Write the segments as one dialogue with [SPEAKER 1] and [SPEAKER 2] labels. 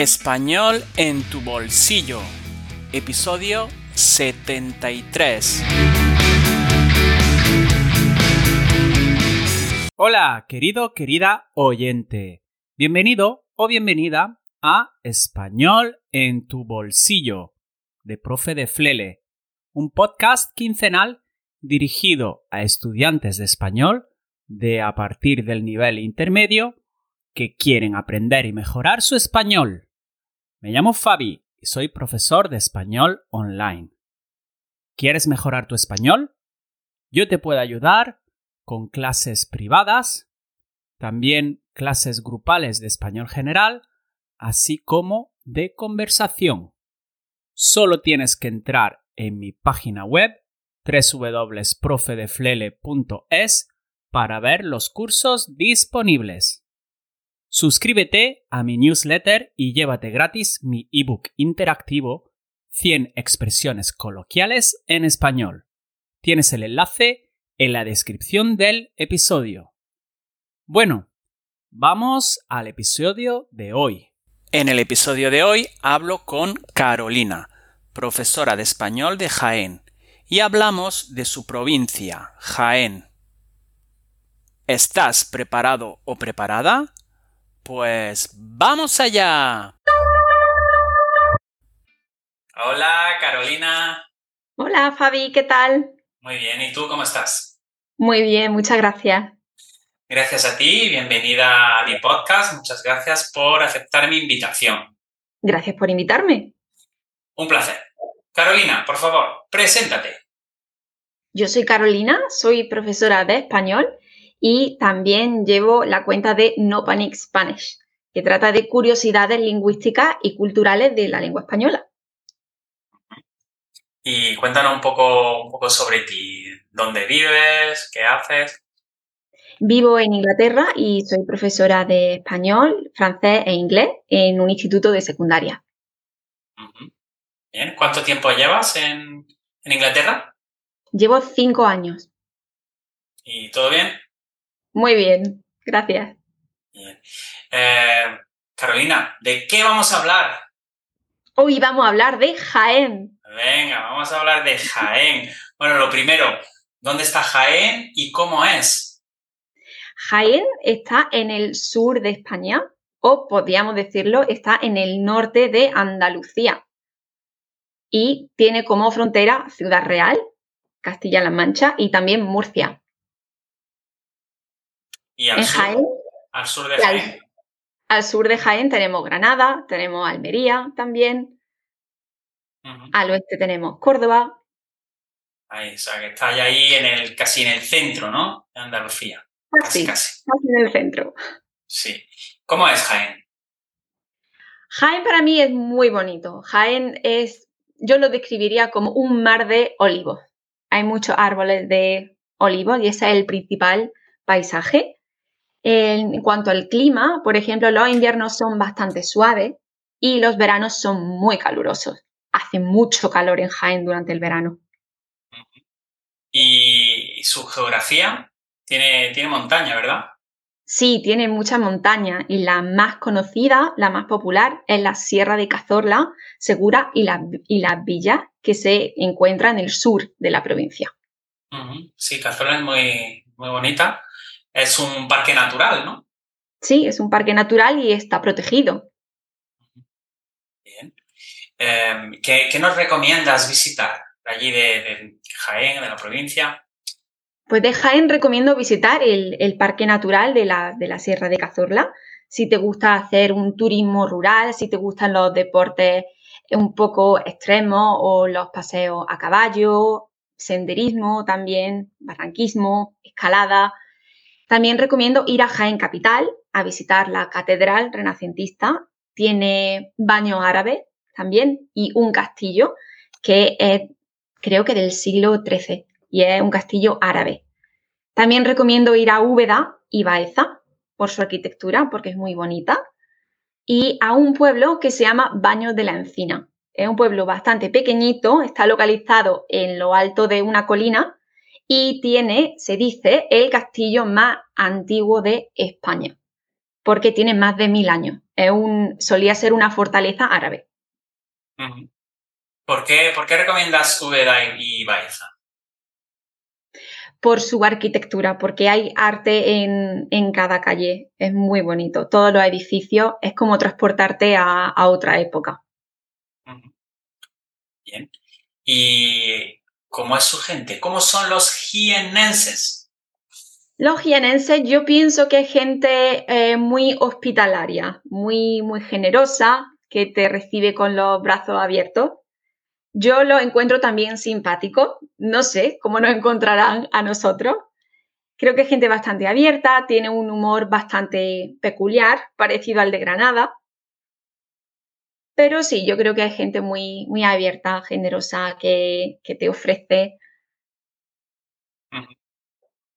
[SPEAKER 1] Español en tu bolsillo. Episodio 73. Hola, querido, querida oyente. Bienvenido o bienvenida a Español en tu bolsillo de Profe de Flele, un podcast quincenal dirigido a estudiantes de español de a partir del nivel intermedio que quieren aprender y mejorar su español. Me llamo Fabi y soy profesor de español online. ¿Quieres mejorar tu español? Yo te puedo ayudar con clases privadas, también clases grupales de español general, así como de conversación. Solo tienes que entrar en mi página web www.profedeflele.es para ver los cursos disponibles. Suscríbete a mi newsletter y llévate gratis mi ebook interactivo 100 expresiones coloquiales en español. Tienes el enlace en la descripción del episodio. Bueno, vamos al episodio de hoy. En el episodio de hoy hablo con Carolina, profesora de español de Jaén, y hablamos de su provincia, Jaén. ¿Estás preparado o preparada? Pues vamos allá. Hola, Carolina.
[SPEAKER 2] Hola, Fabi, ¿qué tal?
[SPEAKER 1] Muy bien, ¿y tú cómo estás?
[SPEAKER 2] Muy bien, muchas gracias.
[SPEAKER 1] Gracias a ti, bienvenida a mi podcast. Muchas gracias por aceptar mi invitación.
[SPEAKER 2] Gracias por invitarme.
[SPEAKER 1] Un placer. Carolina, por favor, preséntate.
[SPEAKER 2] Yo soy Carolina, soy profesora de español y también llevo la cuenta de No Panic Spanish, que trata de curiosidades lingüísticas y culturales de la lengua española.
[SPEAKER 1] Y cuéntanos un poco, un poco sobre ti, dónde vives, qué haces.
[SPEAKER 2] Vivo en Inglaterra y soy profesora de español, francés e inglés en un instituto de secundaria.
[SPEAKER 1] Bien, ¿cuánto tiempo llevas en, en Inglaterra?
[SPEAKER 2] Llevo cinco años.
[SPEAKER 1] ¿Y todo bien?
[SPEAKER 2] Muy bien, gracias.
[SPEAKER 1] Bien. Eh, Carolina, ¿de qué vamos a hablar?
[SPEAKER 2] Hoy vamos a hablar de Jaén.
[SPEAKER 1] Venga, vamos a hablar de Jaén. Bueno, lo primero, ¿dónde está Jaén y cómo es?
[SPEAKER 2] Jaén está en el sur de España, o podríamos decirlo, está en el norte de Andalucía. Y tiene como frontera Ciudad Real, Castilla-La Mancha y también Murcia.
[SPEAKER 1] ¿Y al, sur,
[SPEAKER 2] Jaén,
[SPEAKER 1] al sur de Jaén?
[SPEAKER 2] Al, al, sur de Jaén tenemos Granada, tenemos Almería también. Uh -huh. Al oeste tenemos Córdoba.
[SPEAKER 1] Ahí, o sea, que está ahí en el, casi en el centro, ¿no? De Andalucía.
[SPEAKER 2] Casi, casi. Casi en el centro.
[SPEAKER 1] Sí. ¿Cómo es Jaén?
[SPEAKER 2] Jaén para mí es muy bonito. Jaén es, yo lo describiría como un mar de olivos. Hay muchos árboles de olivos y ese es el principal paisaje. En cuanto al clima, por ejemplo, los inviernos son bastante suaves y los veranos son muy calurosos. Hace mucho calor en Jaén durante el verano.
[SPEAKER 1] ¿Y su geografía? Tiene, tiene montaña, ¿verdad?
[SPEAKER 2] Sí, tiene mucha montaña y la más conocida, la más popular, es la Sierra de Cazorla, Segura y, la, y las villas que se encuentran en el sur de la provincia.
[SPEAKER 1] Sí, Cazorla es muy, muy bonita. Es un parque natural, ¿no?
[SPEAKER 2] Sí, es un parque natural y está protegido.
[SPEAKER 1] Bien. Eh, ¿qué, ¿qué, nos recomiendas visitar allí de, de, Jaén, de la provincia?
[SPEAKER 2] Pues de Jaén recomiendo visitar el, el Parque Natural de la, de la, Sierra de Cazorla. Si te gusta hacer un turismo rural, si te gustan los deportes un poco extremos o los paseos a caballo, senderismo también, barranquismo, escalada. También recomiendo ir a Jaén Capital a visitar la Catedral Renacentista. Tiene baño árabe también y un castillo que es creo que del siglo XIII y es un castillo árabe. También recomiendo ir a Úbeda y Baeza por su arquitectura porque es muy bonita y a un pueblo que se llama Baños de la Encina. Es un pueblo bastante pequeñito, está localizado en lo alto de una colina y tiene, se dice, el castillo más antiguo de España, porque tiene más de mil años. un, solía ser una fortaleza árabe.
[SPEAKER 1] ¿Por qué, ¿Por qué recomiendas Úbeda y Baeza?
[SPEAKER 2] Por su arquitectura, porque hay arte en, cada calle. Es muy bonito. Todos los edificios es como transportarte a, otra época.
[SPEAKER 1] Bien. ¿Y cómo es su gente? ¿Cómo son los jienenses?
[SPEAKER 2] Los jienenses yo pienso que es gente eh, muy hospitalaria, muy, muy generosa, que te recibe con los brazos abiertos yo lo encuentro también simpático. No sé cómo nos encontrarán a nosotros. Creo que es gente bastante abierta, tiene un humor bastante peculiar, parecido al de Granada. Pero sí, yo creo que hay gente muy, muy abierta, generosa, que, te ofrece.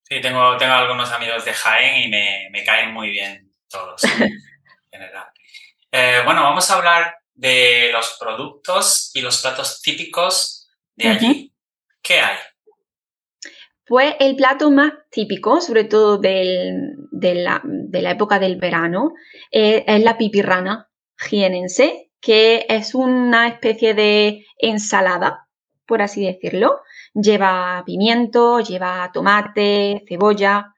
[SPEAKER 1] Sí, tengo, tengo algunos amigos de Jaén y me, caen muy bien todos en general. Eh, bueno, vamos a hablar de los productos y los platos típicos de allí. ¿Qué hay?
[SPEAKER 2] Pues el plato más típico, sobre todo de, la, época del verano, eh, es la pipirrana jienense, que es una especie de ensalada, por así decirlo. Lleva pimiento, lleva tomate, cebolla,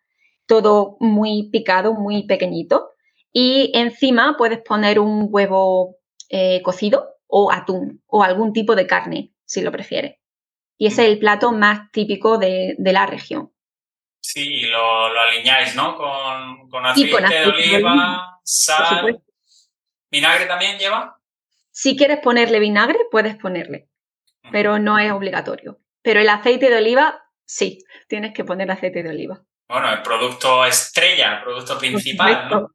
[SPEAKER 2] todo muy picado, muy pequeñito. Y encima puedes poner un huevo eh, cocido o atún o algún tipo de carne, si lo prefiere. Y ese es el plato más típico de, la región.
[SPEAKER 1] Sí, y lo, aliñáis, ¿no? Con, aceite, de oliva, sal. ¿Vinagre también lleva?
[SPEAKER 2] Si quieres ponerle vinagre, puedes ponerle, pero no es obligatorio. Pero el aceite de oliva, sí, tienes que poner aceite de oliva.
[SPEAKER 1] Bueno, el producto estrella, el producto principal, ¿no?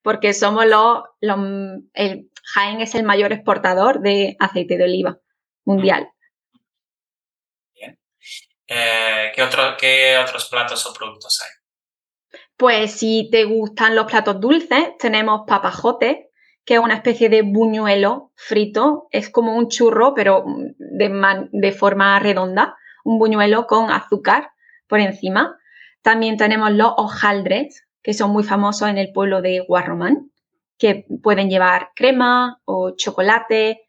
[SPEAKER 2] Porque somos los, los el, Jaén es el mayor exportador de aceite de oliva mundial.
[SPEAKER 1] Bien. Eh, ¿qué, ¿Qué otros platos o productos hay?
[SPEAKER 2] Pues si te gustan los platos dulces, tenemos papajote, que es una especie de buñuelo frito. Es como un churro, pero de, de forma redonda. Un buñuelo con azúcar por encima. También tenemos los hojaldres, que son muy famosos en el pueblo de Guarromán que pueden llevar crema o chocolate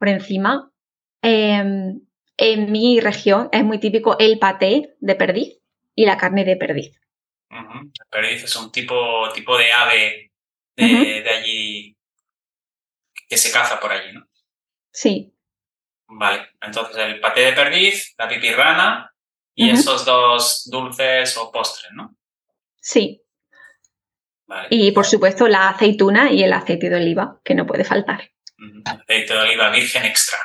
[SPEAKER 2] por encima. Em, en mi región es muy típico el paté de perdiz y la carne de perdiz.
[SPEAKER 1] perdiz es un tipo, tipo de ave de, allí que se caza por allí, ¿no?
[SPEAKER 2] Sí.
[SPEAKER 1] Vale, entonces el paté de perdiz, la pipirrana y esos dos dulces o postres, ¿no?
[SPEAKER 2] Sí. Y por supuesto la aceituna y el aceite de oliva, que no puede faltar.
[SPEAKER 1] Aceite de oliva virgen extra.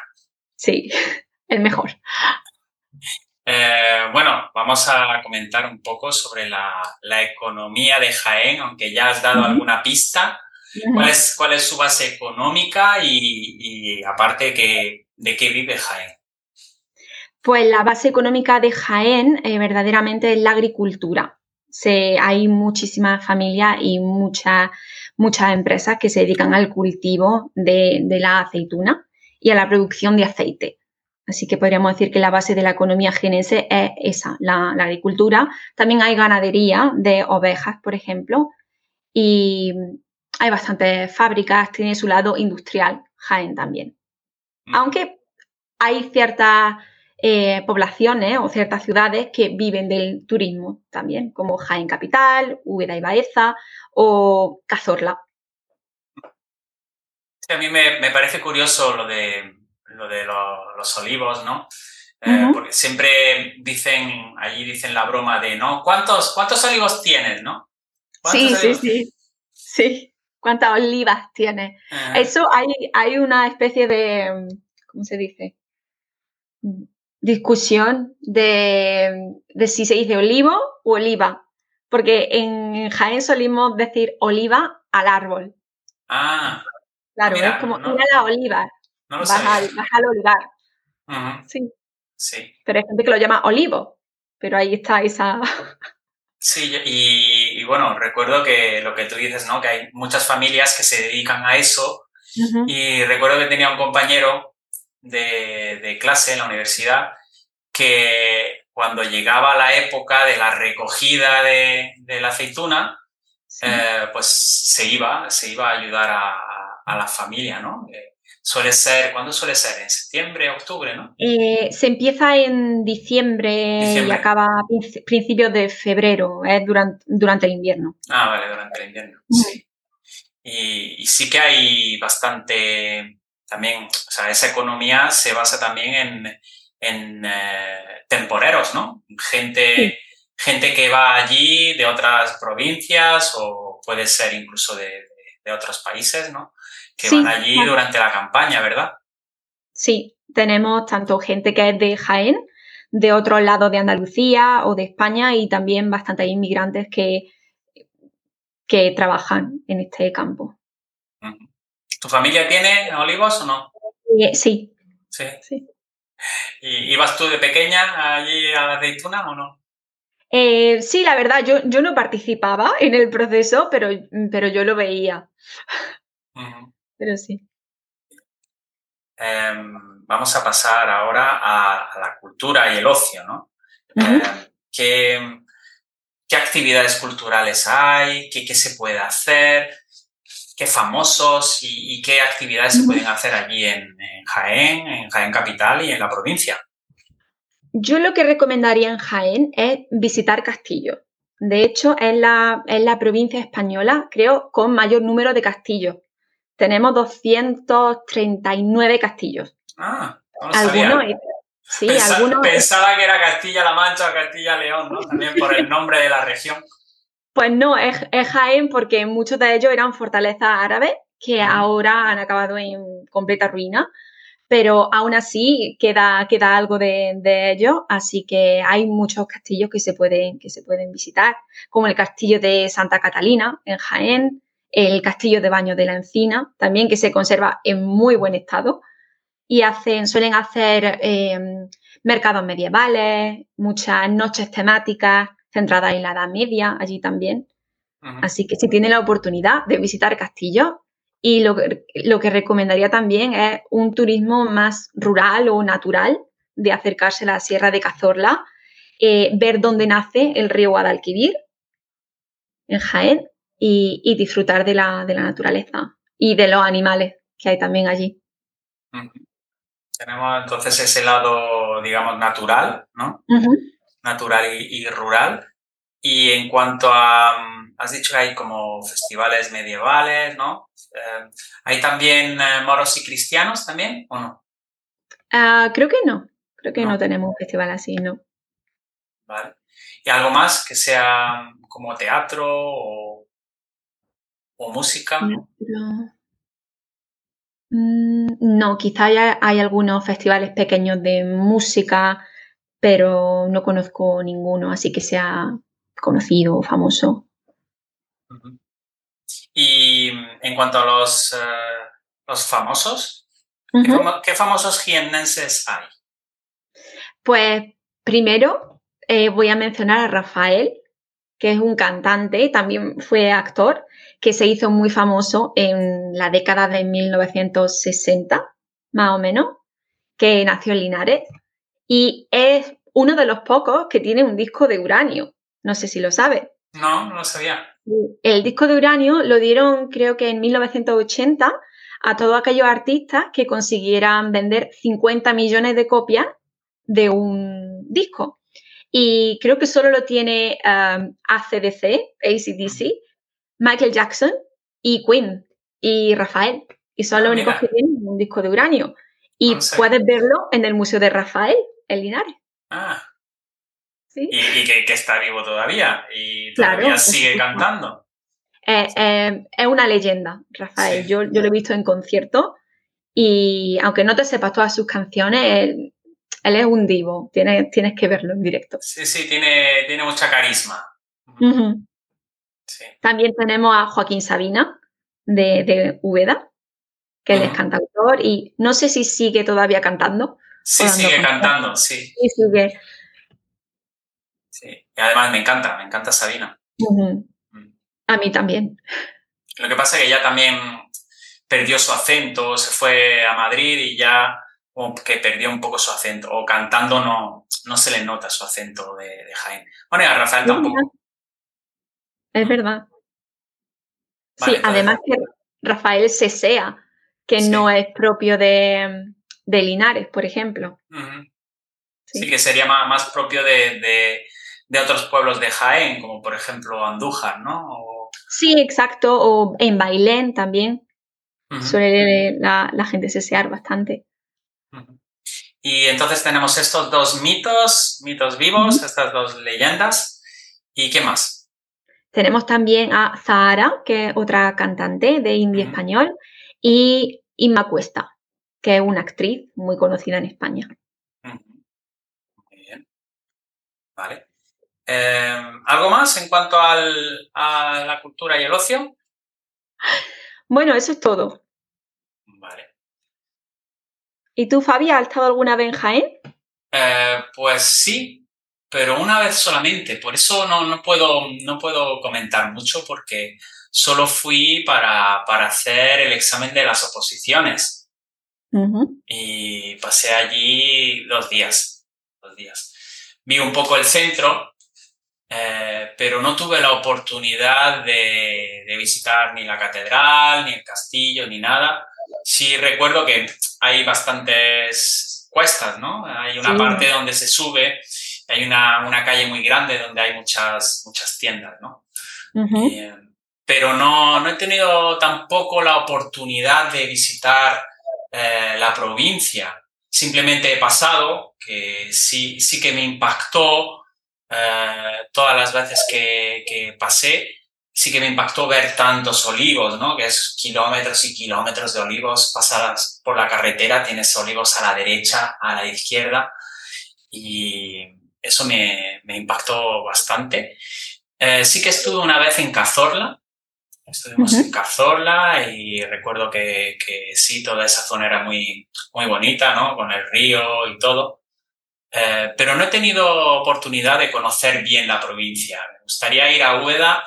[SPEAKER 2] Sí, el mejor.
[SPEAKER 1] Eh, bueno, vamos a comentar un poco sobre la, economía de Jaén, aunque ya has dado alguna pista. ¿Cuál, es, ¿Cuál, es, su base económica y, aparte que, de qué vive Jaén?
[SPEAKER 2] Pues la base económica de Jaén eh, verdaderamente es la agricultura hay muchísimas familias y muchas, muchas empresas que se dedican al cultivo de, la aceituna y a la producción de aceite. Así que podríamos decir que la base de la economía genense es esa, la, agricultura. También hay ganadería de ovejas, por ejemplo, y hay bastantes fábricas, tiene su lado industrial, Jaén también. Mm. Aunque hay ciertas eh, poblaciones o ciertas ciudades que viven del turismo también, como Jaén Capital, Úbeda y Baeza o Cazorla.
[SPEAKER 1] a mí me, parece curioso lo de, lo de los olivos, ¿no? Eh, porque siempre dicen, allí dicen la broma de, ¿no? ¿Cuántos, cuántos olivos tienes, no?
[SPEAKER 2] Sí, sí, sí. Sí, cuántas olivas tienes. Eso hay, hay una especie de, ¿cómo se dice? discusión de, si se dice olivo o oliva, porque en Jaén solimos decir oliva al árbol.
[SPEAKER 1] Ah.
[SPEAKER 2] Claro, es como no, a la oliva.
[SPEAKER 1] No lo vas, al,
[SPEAKER 2] vas, al, olivar. Sí.
[SPEAKER 1] Sí.
[SPEAKER 2] Pero hay gente que lo llama olivo, pero ahí está esa...
[SPEAKER 1] Sí, y, bueno, recuerdo que lo que tú dices, ¿no? Que hay muchas familias que se dedican a eso. Y recuerdo que tenía un compañero de, clase en la universidad que cuando llegaba la época de la recogida de, la aceituna, eh, pues se iba, se iba a ayudar a, la familia, ¿no? Eh, suele ser, ¿cuándo suele ser? ¿En septiembre, octubre, no?
[SPEAKER 2] Eh, se empieza en diciembre, y acaba a principios de febrero, es durante, durante el invierno.
[SPEAKER 1] Ah, vale, durante el invierno, sí. Y, sí que hay bastante, también, o sea, esa economía se basa también en, en temporeros, ¿no? Gente gente que va allí de otras provincias o puede ser incluso de, otros países, ¿no? Que van allí durante la campaña, ¿verdad?
[SPEAKER 2] Sí, tenemos tanto gente que es de Jaén, de otros lados de Andalucía o de España y también bastantes inmigrantes que, que trabajan en este campo.
[SPEAKER 1] ¿Tu familia tiene olivos o no?
[SPEAKER 2] Eh, sí.
[SPEAKER 1] Sí. sí. ¿Y ibas tú de pequeña allí a la aceituna o no?
[SPEAKER 2] Eh, sí, la verdad, yo, yo, no participaba en el proceso, pero, pero yo lo veía. Pero sí.
[SPEAKER 1] Em, vamos a pasar ahora a, la cultura y el ocio, ¿no? Em, ¿qué, actividades culturales hay? ¿Qué, se puede hacer? ¿Qué famosos y, qué actividades se pueden hacer allí en Jaén, en Jaén Capital y en la provincia?
[SPEAKER 2] Yo lo que recomendaría en Jaén es visitar castillos. De hecho, es la, la provincia española, creo, con mayor número de castillos. Tenemos 239 castillos.
[SPEAKER 1] Ah, no algunos, sí, algunos. Pensaba que era Castilla-La Mancha o Castilla-León, ¿no? También por el nombre de la región.
[SPEAKER 2] Pues no, es, Jaén porque muchos de ellos eran fortalezas árabes que ahora han acabado en completa ruina pero aún así queda, queda algo de, ello, así que hay muchos castillos que se, pueden, que se pueden visitar, como el castillo de Santa Catalina en Jaén, el castillo de Baño de la Encina, también que se conserva en muy buen estado, y hacen, suelen hacer em, mercados medievales, muchas noches temáticas centradas en la Edad Media, allí también. Así que si tienen la oportunidad de visitar castillos, y lo, lo que recomendaría también es un turismo más rural o natural, de acercarse a la Sierra de Cazorla, eh, ver dónde nace el río Guadalquivir, en Jaén, y, disfrutar de la, naturaleza y de los animales que hay también allí.
[SPEAKER 1] Tenemos entonces ese lado, digamos, natural, ¿no? Natural y, rural. Y en cuanto a, mm, has dicho que hay como festivales medievales, ¿no? Eh, ¿Hay también eh, moros y cristianos también o no?
[SPEAKER 2] Ah, creo que no. Creo que no. tenemos un festival así, ¿no?
[SPEAKER 1] Vale. ¿Y algo más que sea como teatro o, música?
[SPEAKER 2] Mm, no, quizá haya, hay algunos festivales pequeños de música, pero no conozco ninguno así que sea conocido o famoso.
[SPEAKER 1] Y en cuanto a los, eh, los famosos, ¿qué, famosos jiennenses hay?
[SPEAKER 2] Pues primero eh, voy a mencionar a Rafael, que es un cantante, también fue actor, que se hizo muy famoso en la década de 1960, más o menos, que nació en Linares. Y es uno de los pocos que tiene un disco de uranio. No sé si lo sabe.
[SPEAKER 1] No, no lo sabía.
[SPEAKER 2] El disco de uranio lo dieron creo que en 1980 a todos aquellos artistas que consiguieran vender 50 millones de copias de un disco. Y creo que solo lo tiene um, ACDC, ACDC, Michael Jackson y Queen y Rafael. Y son los ah, únicos que tienen un disco de uranio. Y puedes verlo en el Museo de Rafael, en Linares.
[SPEAKER 1] Ah, y, que, está vivo todavía y todavía sigue cantando.
[SPEAKER 2] Eh, eh, es una leyenda, Rafael. Yo, yo lo he visto en concierto y aunque no te sepas todas sus canciones, él, es un divo. Tienes, tienes que verlo en directo.
[SPEAKER 1] Sí, sí, tiene, tiene mucha carisma.
[SPEAKER 2] También tenemos a Joaquín Sabina de, de Úbeda, que él es cantautor y no sé si sigue todavía cantando.
[SPEAKER 1] Sí, sigue cantando, sí.
[SPEAKER 2] Sí, sigue.
[SPEAKER 1] Sí, y además me encanta, me encanta Sabina.
[SPEAKER 2] Mm. A mí también.
[SPEAKER 1] Lo que pasa es que ella también perdió su acento, se fue a Madrid y ya como que perdió un poco su acento, o cantando no, no se le nota su acento de, de Jaén. Bueno, y a Rafael tampoco.
[SPEAKER 2] Es verdad. sí, además que Rafael Sesea, que no es propio de, Linares, por ejemplo.
[SPEAKER 1] sí. que sería más, propio de, otros pueblos de Jaén, como por ejemplo Andújar, ¿no?
[SPEAKER 2] Sí, exacto, o en Bailén también. Suele la, gente sesear bastante.
[SPEAKER 1] Y entonces tenemos estos dos mitos, mitos vivos, estas dos leyendas. ¿Y qué más?
[SPEAKER 2] Tenemos también a Zahara, que es otra cantante de indie español, y Inma Cuesta, que es una actriz muy conocida en España. Muy
[SPEAKER 1] bien. Vale. Em, ¿Algo más en cuanto al, a la cultura y el ocio?
[SPEAKER 2] Bueno, eso es todo. Vale. ¿Y tú, Fabi, has estado alguna vez en Jaén?
[SPEAKER 1] Eh, pues sí, pero una vez solamente. Por eso no, puedo, no puedo comentar mucho porque solo fui para, para hacer el examen de las oposiciones. Y pasé allí dos días. Dos días. Vi un poco el centro, eh, pero no tuve la oportunidad de, visitar ni la catedral, ni el castillo, ni nada. Sí recuerdo que hay bastantes cuestas, ¿no? Hay una parte donde se sube, hay una, una, calle muy grande donde hay muchas, muchas tiendas, ¿no? Eh, pero no, no he tenido tampoco la oportunidad de visitar eh, la provincia. Simplemente he pasado, que sí, sí que me impactó eh, todas las veces que, pasé, sí que me impactó ver tantos olivos, ¿no? Que es kilómetros y kilómetros de olivos, pasadas por la carretera, tienes olivos a la derecha, a la izquierda, y eso me, impactó bastante. Eh, sí que estuve una vez en Cazorla, estuvimos en Cazorla y recuerdo que, que, sí, toda esa zona era muy, muy bonita, ¿no? Con el río y todo. Eh, pero no he tenido oportunidad de conocer bien la provincia. Me gustaría ir a Úbeda,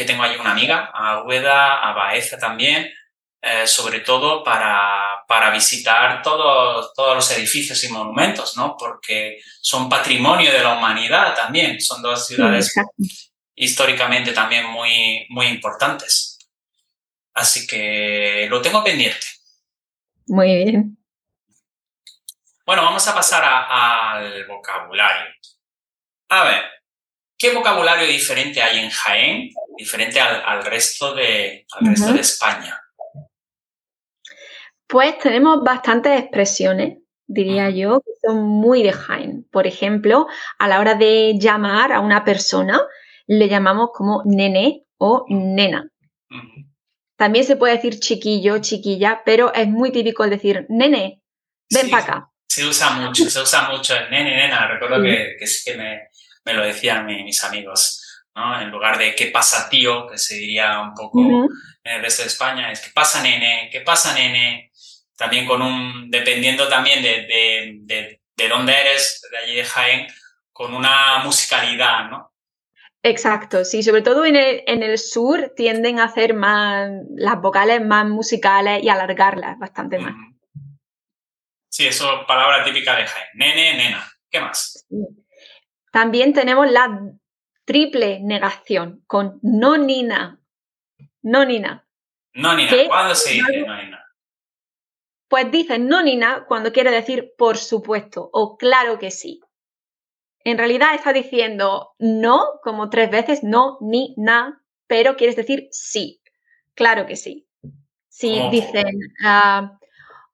[SPEAKER 1] que tengo ahí una amiga, a Úbeda, a Baeza también, eh, sobre todo para, para visitar todos, todos los edificios y monumentos, ¿no? Porque son patrimonio de la humanidad también. Son dos ciudades históricamente también muy, muy importantes. Así que lo tengo pendiente.
[SPEAKER 2] Muy bien.
[SPEAKER 1] Bueno, vamos a pasar al vocabulario. A ver, ¿qué vocabulario diferente hay en Jaén, diferente al, resto, de, resto de España?
[SPEAKER 2] Pues tenemos bastantes expresiones, diría yo, que son muy de Jaén. Por ejemplo, a la hora de llamar a una persona, le llamamos como nene o nena. También se puede decir chiquillo, chiquilla, pero es muy típico el decir nene, ven para acá
[SPEAKER 1] se usa mucho, se usa mucho el nene, nena. Recuerdo que, que, sí que me, me lo decían mis amigos, ¿no? En lugar de ¿qué pasa, tío? Que se diría un poco en el resto de España, es ¿qué pasa, nene? ¿Qué pasa, nene? También con un, dependiendo también de, de, de, de dónde eres, de allí de Jaén, con una musicalidad, ¿no?
[SPEAKER 2] Exacto, sí, sobre todo en el, en el, sur tienden a hacer más las vocales más musicales y alargarlas bastante más.
[SPEAKER 1] Sí, eso palabra típica de Jaén. Nene, nena. ¿Qué más?
[SPEAKER 2] También tenemos la triple negación con no nina. No nina.
[SPEAKER 1] No nina. ¿Cuándo se dice no nina?
[SPEAKER 2] Pues dice no nina cuando quiere decir por supuesto o claro que sí. En realidad está diciendo no como tres veces, no, ni, na, pero quieres decir sí. Claro que sí. Si dicen, ah,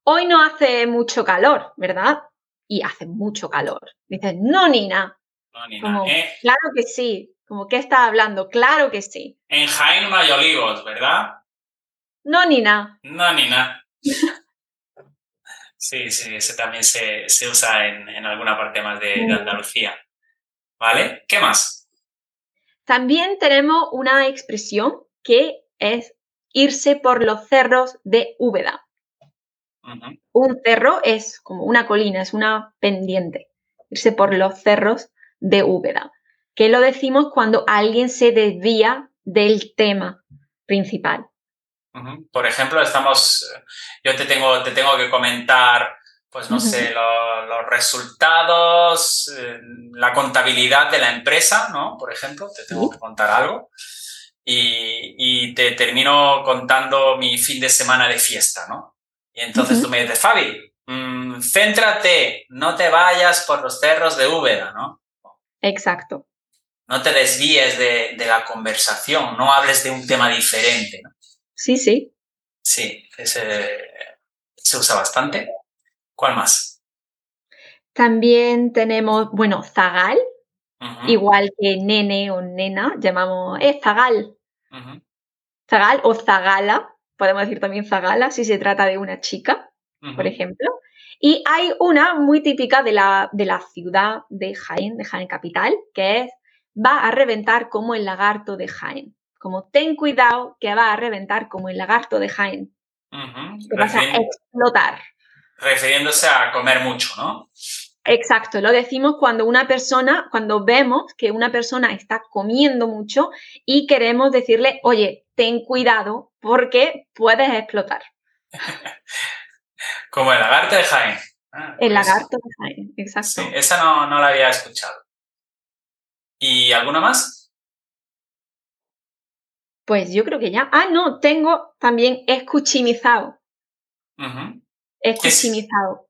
[SPEAKER 2] hoy no hace mucho calor, ¿verdad? Y hace mucho calor. Dices, no, Nina. No. ¿eh? Claro que sí. Como, ¿qué estás hablando? Claro que sí.
[SPEAKER 1] En Jaén no hay olivos, ¿verdad?
[SPEAKER 2] No, Nina.
[SPEAKER 1] No, Nina. sí, sí, ese también se, usa en, alguna parte más de, de Andalucía. ¿Vale? ¿Qué más?
[SPEAKER 2] También tenemos una expresión que es irse por los cerros de Úbeda. Un cerro es como una colina, es una pendiente. Irse por los cerros de Úbeda. ¿Qué lo decimos cuando alguien se desvía del tema principal.
[SPEAKER 1] Por ejemplo, estamos, yo te tengo, te tengo que comentar, pues no sé, los resultados, eh, la contabilidad de la empresa, ¿no? Por ejemplo, te tengo que contar algo. y, te termino contando mi fin de semana de fiesta, ¿no? Y entonces tú me dices, Fabi, mm, céntrate, no te vayas por los cerros de Úbeda, ¿no?
[SPEAKER 2] Exacto.
[SPEAKER 1] No te desvíes de, la conversación, no hables de un tema diferente, ¿no?
[SPEAKER 2] Sí, sí.
[SPEAKER 1] Sí, se usa bastante. ¿Cuál más?
[SPEAKER 2] También tenemos, bueno, zagal, igual que nene o nena, llamamos, eh, zagal. Zagal o zagala, podemos decir también zagala si se trata de una chica, por ejemplo. Y hay una muy típica de la, de la ciudad de Jaén, de Jaén Capital, que es va a reventar como el lagarto de Jaén. Como ten cuidado que va a reventar como el lagarto de Jaén. Que vas a explotar.
[SPEAKER 1] Refiriéndose a comer mucho, ¿no?
[SPEAKER 2] Exacto, lo decimos cuando una persona, cuando vemos que una persona está comiendo mucho y queremos decirle, oye, ten cuidado porque puedes explotar.
[SPEAKER 1] Como el lagarto de Jaén.
[SPEAKER 2] Ah, el pues lagarto de Jaén, exacto. Sí,
[SPEAKER 1] esa no, no la había escuchado. ¿Y alguna más?
[SPEAKER 2] Pues yo creo que ya. Ah, no, tengo también escuchimizado. Escuchimizado.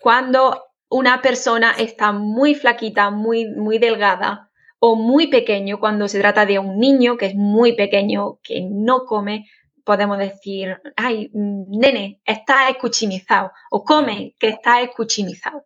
[SPEAKER 2] Cuando una persona está muy flaquita, muy, muy delgada o muy pequeño, cuando se trata de un niño que es muy pequeño, que no come, podemos decir, ay, nene, está escuchimizado, o come, que está escuchimizado.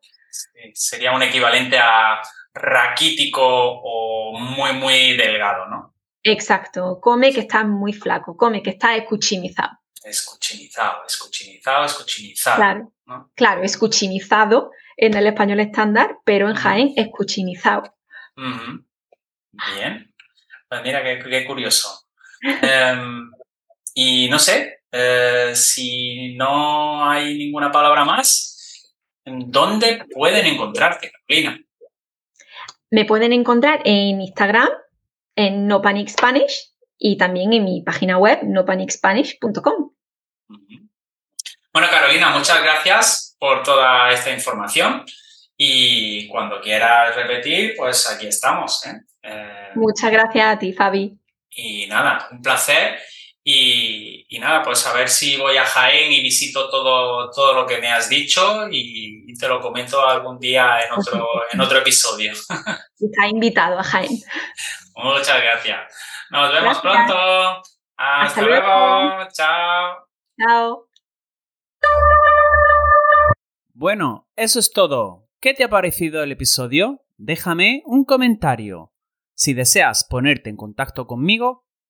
[SPEAKER 1] sería un equivalente a raquítico o muy, muy delgado, ¿no?
[SPEAKER 2] Exacto, come que está muy flaco, come que está escuchimizado.
[SPEAKER 1] Escuchimizado, escuchimizado, escuchimizado.
[SPEAKER 2] Claro, claro, escuchimizado en el español estándar, pero en Jaén escuchimizado.
[SPEAKER 1] Bien, pues mira qué, curioso. Em, y no sé, eh, si no hay ninguna palabra más, ¿dónde pueden encontrarte, Carolina?
[SPEAKER 2] Me pueden encontrar en Instagram, en No Panic Spanish y también en mi página web, nopanicspanish.com.
[SPEAKER 1] Bueno, Carolina, muchas gracias por toda esta información y cuando quieras repetir, pues aquí estamos. ¿eh?
[SPEAKER 2] Eh, muchas gracias a ti, Fabi.
[SPEAKER 1] Y nada, un placer. Y, nada, pues a ver si voy a Jaén y visito todo, todo lo que me has dicho y, te lo comento algún día en otro, en otro episodio.
[SPEAKER 2] Está invitado a Jaén.
[SPEAKER 1] Muchas gracias. Nos vemos pronto. Hasta, luego. Chao.
[SPEAKER 2] Chao.
[SPEAKER 1] Bueno, eso es todo. ¿Qué te ha parecido el episodio? Déjame un comentario. Si deseas ponerte en contacto conmigo,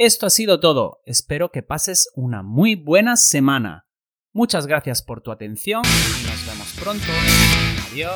[SPEAKER 1] Esto ha sido todo. Espero que pases una muy buena semana. Muchas gracias por tu atención y nos vemos pronto. Adiós.